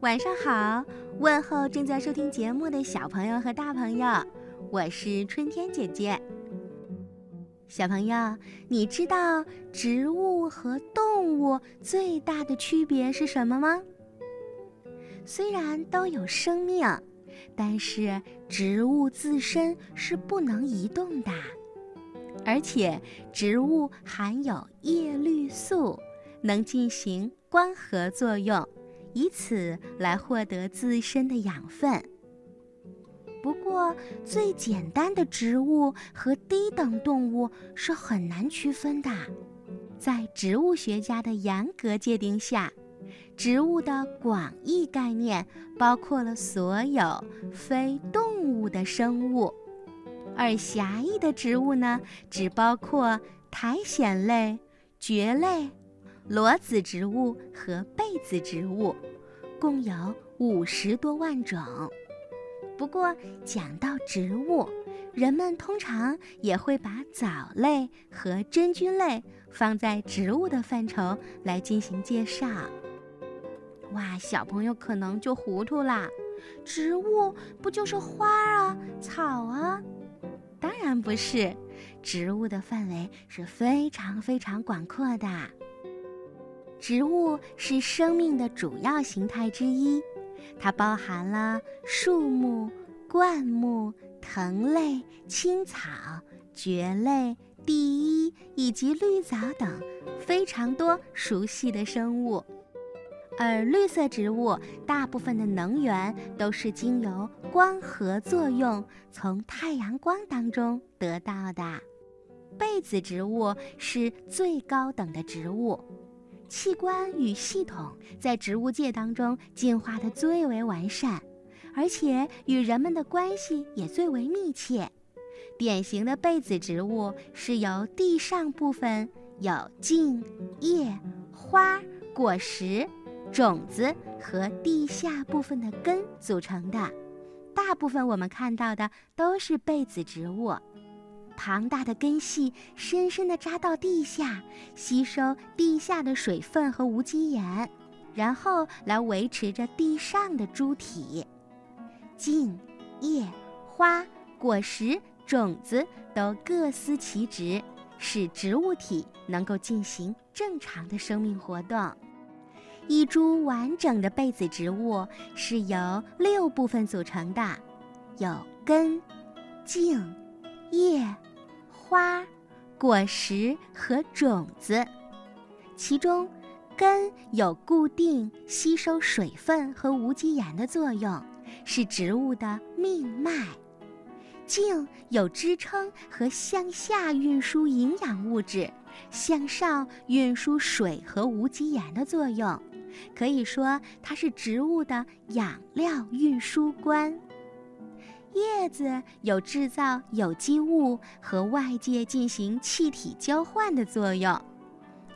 晚上好，问候正在收听节目的小朋友和大朋友，我是春天姐姐。小朋友，你知道植物和动物最大的区别是什么吗？虽然都有生命，但是植物自身是不能移动的，而且植物含有叶绿素，能进行光合作用。以此来获得自身的养分。不过，最简单的植物和低等动物是很难区分的。在植物学家的严格界定下，植物的广义概念包括了所有非动物的生物，而狭义的植物呢，只包括苔藓类、蕨类。裸子植物和被子植物，共有五十多万种。不过，讲到植物，人们通常也会把藻类和真菌类放在植物的范畴来进行介绍。哇，小朋友可能就糊涂啦！植物不就是花啊、草啊？当然不是，植物的范围是非常非常广阔的。植物是生命的主要形态之一，它包含了树木、灌木、藤类、青草、蕨类、地衣以及绿藻等非常多熟悉的生物。而绿色植物大部分的能源都是经由光合作用从太阳光当中得到的。被子植物是最高等的植物。器官与系统在植物界当中进化的最为完善，而且与人们的关系也最为密切。典型的被子植物是由地上部分有茎、叶、花、果实、种子和地下部分的根组成的。大部分我们看到的都是被子植物。庞大的根系深深地扎到地下，吸收地下的水分和无机盐，然后来维持着地上的株体。茎、叶、花、果实、种子都各司其职，使植物体能够进行正常的生命活动。一株完整的被子植物是由六部分组成的，有根、茎、叶。花、果实和种子，其中根有固定、吸收水分和无机盐的作用，是植物的命脉；茎有支撑和向下运输营养物质，向上运输水和无机盐的作用，可以说它是植物的养料运输官。叶子有制造有机物和外界进行气体交换的作用，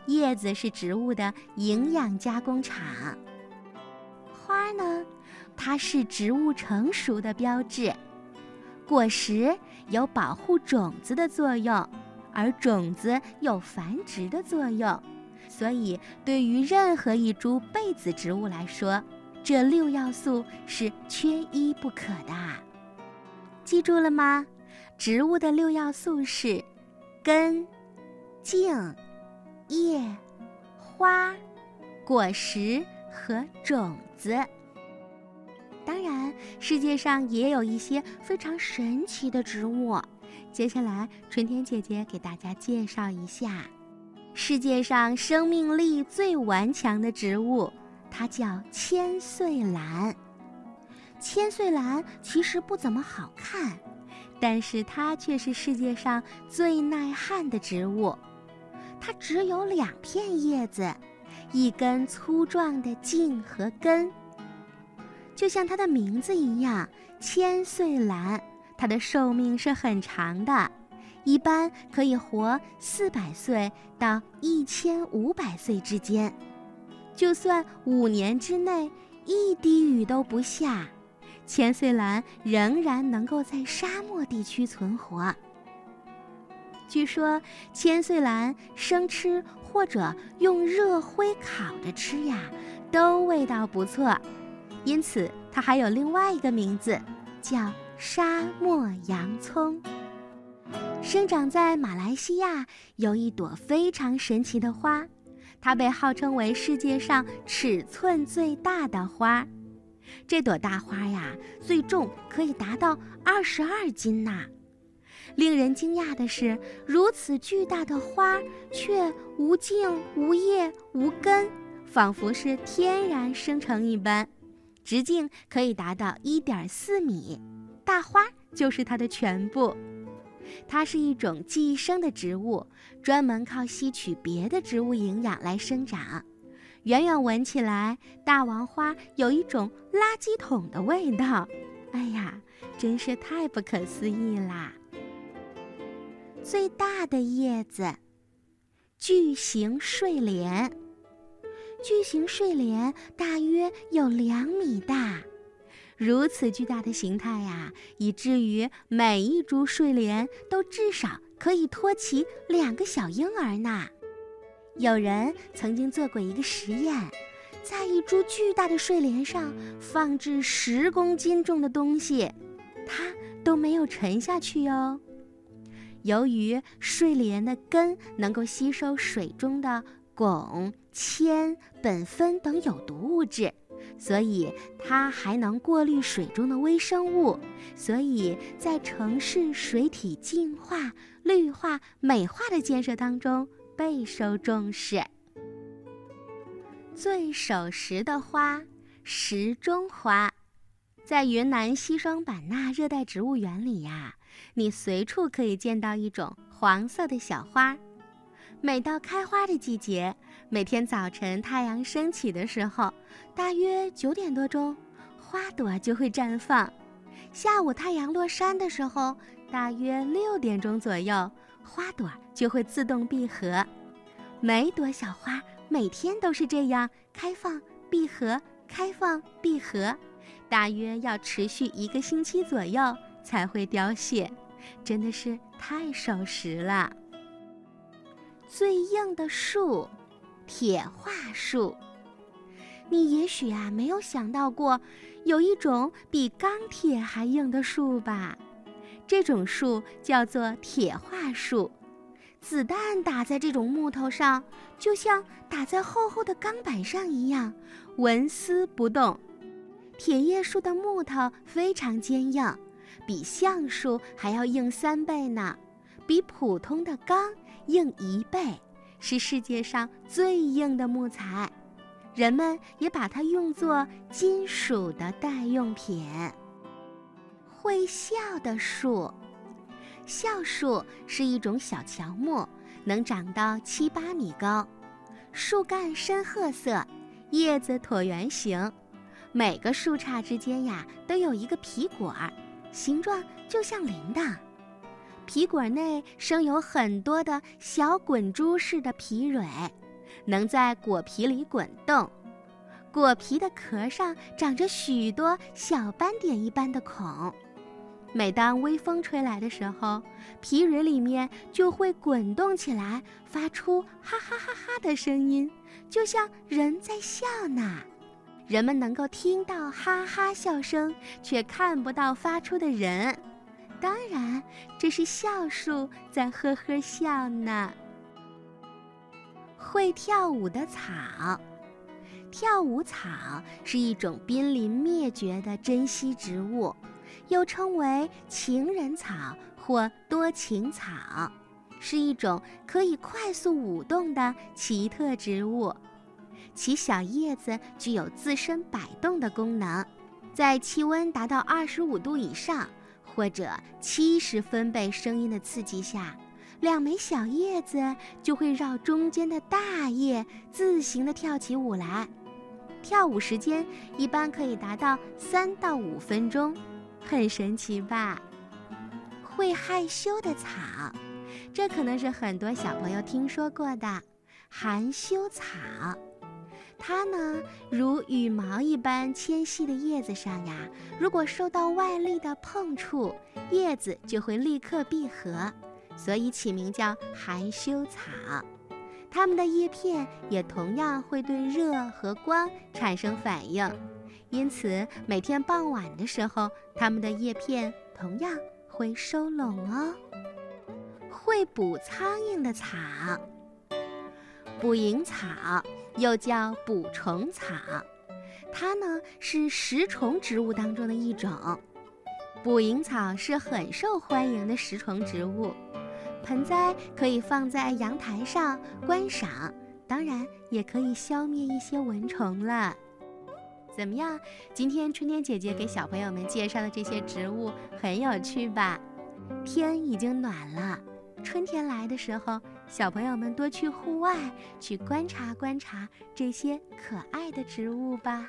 叶子是植物的营养加工厂。花呢，它是植物成熟的标志。果实有保护种子的作用，而种子有繁殖的作用。所以，对于任何一株被子植物来说，这六要素是缺一不可的。记住了吗？植物的六要素是根、茎、叶、花、果实和种子。当然，世界上也有一些非常神奇的植物。接下来，春天姐姐给大家介绍一下世界上生命力最顽强的植物，它叫千岁兰。千岁兰其实不怎么好看，但是它却是世界上最耐旱的植物。它只有两片叶子，一根粗壮的茎和根。就像它的名字一样，千岁兰，它的寿命是很长的，一般可以活四百岁到一千五百岁之间。就算五年之内一滴雨都不下。千岁兰仍然能够在沙漠地区存活。据说，千岁兰生吃或者用热灰烤着吃呀，都味道不错。因此它还有另外一个名字，叫沙漠洋葱。生长在马来西亚有一朵非常神奇的花，它被号称为世界上尺寸最大的花。这朵大花呀，最重可以达到二十二斤呐！令人惊讶的是，如此巨大的花却无茎、无叶、无根，仿佛是天然生成一般。直径可以达到一点四米，大花就是它的全部。它是一种寄生的植物，专门靠吸取别的植物营养来生长。远远闻起来，大王花有一种垃圾桶的味道。哎呀，真是太不可思议啦！最大的叶子，巨型睡莲。巨型睡莲大约有两米大，如此巨大的形态呀，以至于每一株睡莲都至少可以托起两个小婴儿呢。有人曾经做过一个实验，在一株巨大的睡莲上放置十公斤重的东西，它都没有沉下去哦。由于睡莲的根能够吸收水中的汞、铅、苯酚等有毒物质，所以它还能过滤水中的微生物，所以在城市水体净化、绿化、美化的建设当中。备受重视。最守时的花，时钟花，在云南西双版纳热带植物园里呀，你随处可以见到一种黄色的小花。每到开花的季节，每天早晨太阳升起的时候，大约九点多钟，花朵就会绽放；下午太阳落山的时候，大约六点钟左右。花朵就会自动闭合，每朵小花每天都是这样开放闭合，开放闭合，大约要持续一个星期左右才会凋谢，真的是太守时了。最硬的树，铁桦树，你也许啊没有想到过，有一种比钢铁还硬的树吧？这种树叫做铁桦树，子弹打在这种木头上，就像打在厚厚的钢板上一样，纹丝不动。铁叶树的木头非常坚硬，比橡树还要硬三倍呢，比普通的钢硬一倍，是世界上最硬的木材。人们也把它用作金属的代用品。会笑的树，笑树是一种小乔木，能长到七八米高，树干深褐色，叶子椭圆形，每个树杈之间呀都有一个皮果儿，形状就像铃铛，皮果内生有很多的小滚珠似的皮蕊，能在果皮里滚动，果皮的壳上长着许多小斑点一般的孔。每当微风吹来的时候，皮蕊里面就会滚动起来，发出哈哈哈哈的声音，就像人在笑呢。人们能够听到哈哈笑声，却看不到发出的人。当然，这是笑树在呵呵笑呢。会跳舞的草，跳舞草是一种濒临灭绝的珍稀植物。又称为情人草或多情草，是一种可以快速舞动的奇特植物。其小叶子具有自身摆动的功能，在气温达到二十五度以上或者七十分贝声音的刺激下，两枚小叶子就会绕中间的大叶自行的跳起舞来。跳舞时间一般可以达到三到五分钟。很神奇吧？会害羞的草，这可能是很多小朋友听说过的含羞草。它呢，如羽毛一般纤细的叶子上呀，如果受到外力的碰触，叶子就会立刻闭合，所以起名叫含羞草。它们的叶片也同样会对热和光产生反应。因此每天傍晚的时候，它们的叶片同样会收拢哦。会捕苍蝇的草，捕蝇草又叫捕虫草，它呢是食虫植物当中的一种。捕蝇草是很受欢迎的食虫植物，盆栽可以放在阳台上观赏，当然也可以消灭一些蚊虫了。怎么样？今天春天姐姐给小朋友们介绍的这些植物很有趣吧？天已经暖了，春天来的时候，小朋友们多去户外去观察观察这些可爱的植物吧。